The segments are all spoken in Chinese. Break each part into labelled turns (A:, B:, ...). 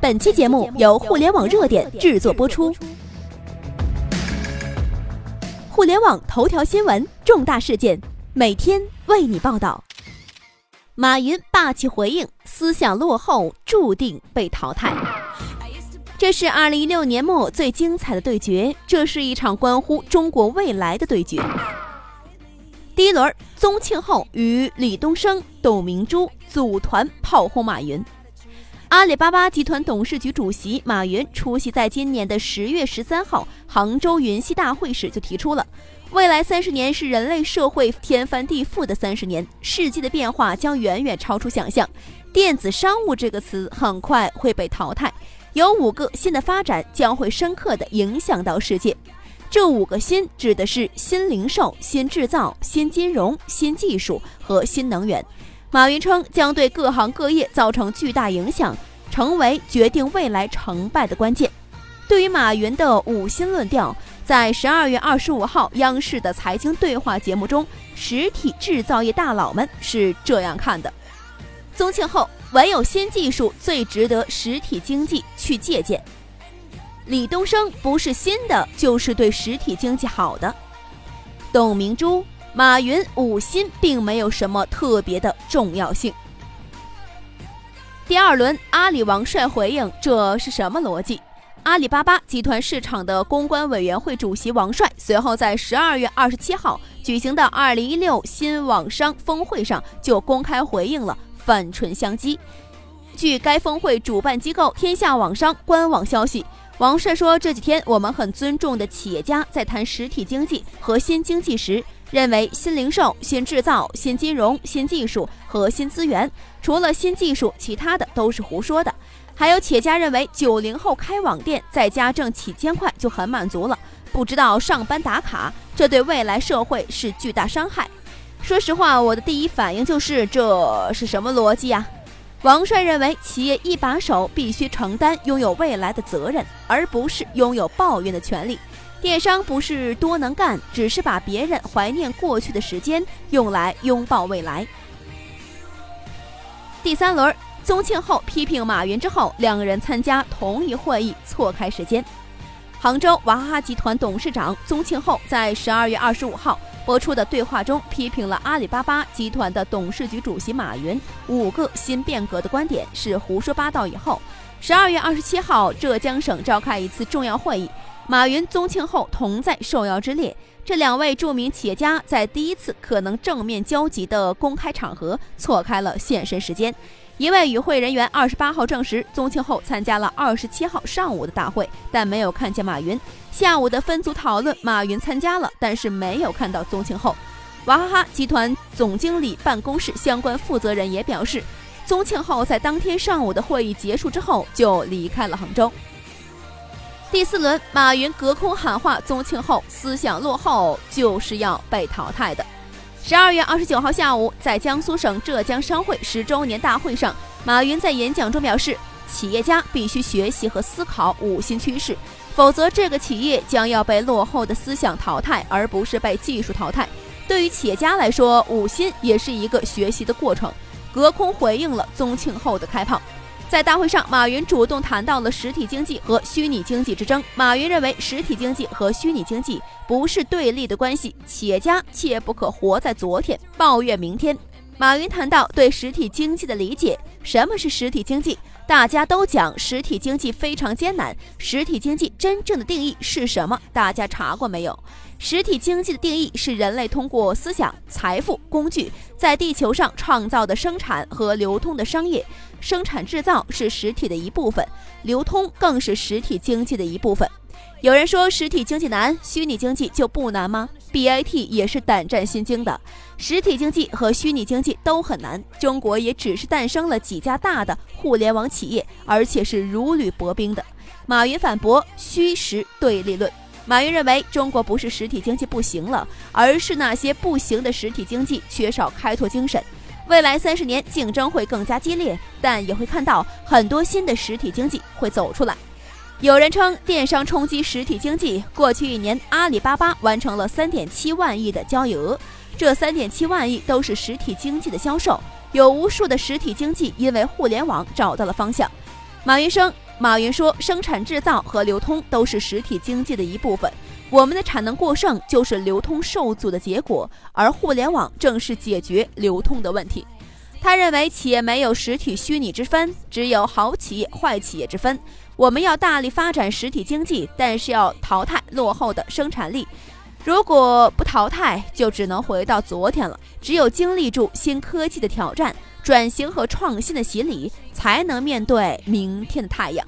A: 本期节目由互联网热点制作播出。互联网头条新闻，重大事件，每天为你报道。马云霸气回应：思想落后，注定被淘汰。这是二零一六年末最精彩的对决，这是一场关乎中国未来的对决。第一轮，宗庆后与李东生、董明珠组团炮轰马云。阿里巴巴集团董事局主席马云出席在今年的十月十三号杭州云栖大会时，就提出了，未来三十年是人类社会天翻地覆的三十年，世界的变化将远远超出想象，电子商务这个词很快会被淘汰，有五个新的发展将会深刻的影响到世界，这五个新指的是新零售、新制造、新金融、新技术和新能源。马云称将对各行各业造成巨大影响，成为决定未来成败的关键。对于马云的五新论调，在十二月二十五号央视的财经对话节目中，实体制造业大佬们是这样看的：宗庆后，唯有新技术最值得实体经济去借鉴；李东生，不是新的就是对实体经济好的；董明珠。马云五新并没有什么特别的重要性。第二轮，阿里王帅回应，这是什么逻辑？阿里巴巴集团市场的公关委员会主席王帅随后在十二月二十七号举行的二零一六新网商峰会上就公开回应了反唇相讥。据该峰会主办机构天下网商官网消息，王帅说：“这几天我们很尊重的企业家在谈实体经济和新经济时。”认为新零售、新制造、新金融、新技术和新资源，除了新技术，其他的都是胡说的。还有企业家认为九零后开网店在家挣几千块就很满足了，不知道上班打卡，这对未来社会是巨大伤害。说实话，我的第一反应就是这是什么逻辑呀？王帅认为企业一把手必须承担拥有未来的责任，而不是拥有抱怨的权利。电商不是多能干，只是把别人怀念过去的时间用来拥抱未来。第三轮，宗庆后批评马云之后，两个人参加同一会议，错开时间。杭州娃哈哈集团董事长宗庆后在十二月二十五号播出的对话中，批评了阿里巴巴集团的董事局主席马云五个新变革的观点是胡说八道。以后，十二月二十七号，浙江省召开一次重要会议。马云、宗庆后同在受邀之列，这两位著名企业家在第一次可能正面交集的公开场合错开了现身时间。一位与会人员二十八号证实，宗庆后参加了二十七号上午的大会，但没有看见马云。下午的分组讨论，马云参加了，但是没有看到宗庆后。娃哈哈集团总经理办公室相关负责人也表示，宗庆后在当天上午的会议结束之后就离开了杭州。第四轮，马云隔空喊话宗庆后思想落后，就是要被淘汰的。十二月二十九号下午，在江苏省浙江商会十周年大会上，马云在演讲中表示，企业家必须学习和思考五新趋势，否则这个企业将要被落后的思想淘汰，而不是被技术淘汰。对于企业家来说，五新也是一个学习的过程。隔空回应了宗庆后的开炮。在大会上，马云主动谈到了实体经济和虚拟经济之争。马云认为，实体经济和虚拟经济不是对立的关系，企业家切不可活在昨天，抱怨明天。马云谈到对实体经济的理解，什么是实体经济？大家都讲实体经济非常艰难，实体经济真正的定义是什么？大家查过没有？实体经济的定义是人类通过思想、财富、工具在地球上创造的生产和流通的商业。生产制造是实体的一部分，流通更是实体经济的一部分。有人说实体经济难，虚拟经济就不难吗？BAT 也是胆战心惊的。实体经济和虚拟经济都很难，中国也只是诞生了几家大的互联网企业，而且是如履薄冰的。马云反驳虚实对立论。马云认为中国不是实体经济不行了，而是那些不行的实体经济缺少开拓精神。未来三十年竞争会更加激烈，但也会看到很多新的实体经济会走出来。有人称电商冲击实体经济，过去一年阿里巴巴完成了三点七万亿的交易额，这三点七万亿都是实体经济的销售。有无数的实体经济因为互联网找到了方向。马云生马云说，生产制造和流通都是实体经济的一部分。我们的产能过剩就是流通受阻的结果，而互联网正是解决流通的问题。他认为，企业没有实体虚拟之分，只有好企业、坏企业之分。我们要大力发展实体经济，但是要淘汰落后的生产力。如果不淘汰，就只能回到昨天了。只有经历住新科技的挑战、转型和创新的洗礼，才能面对明天的太阳。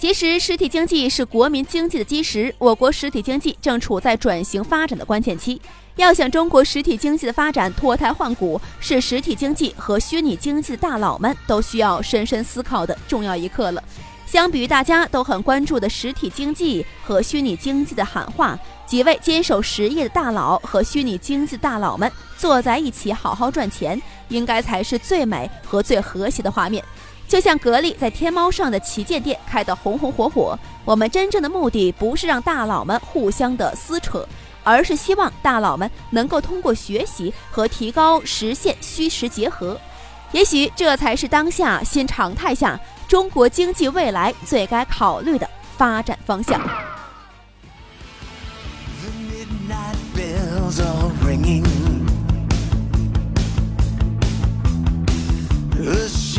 A: 其实，实体经济是国民经济的基石。我国实体经济正处在转型发展的关键期。要想中国实体经济的发展脱胎换骨，是实体经济和虚拟经济的大佬们都需要深深思考的重要一刻了。相比于大家都很关注的实体经济和虚拟经济的喊话，几位坚守实业的大佬和虚拟经济大佬们坐在一起好好赚钱，应该才是最美和最和谐的画面。就像格力在天猫上的旗舰店开得红红火火，我们真正的目的不是让大佬们互相的撕扯，而是希望大佬们能够通过学习和提高实现虚实结合。也许这才是当下新常态下中国经济未来最该考虑的发展方向。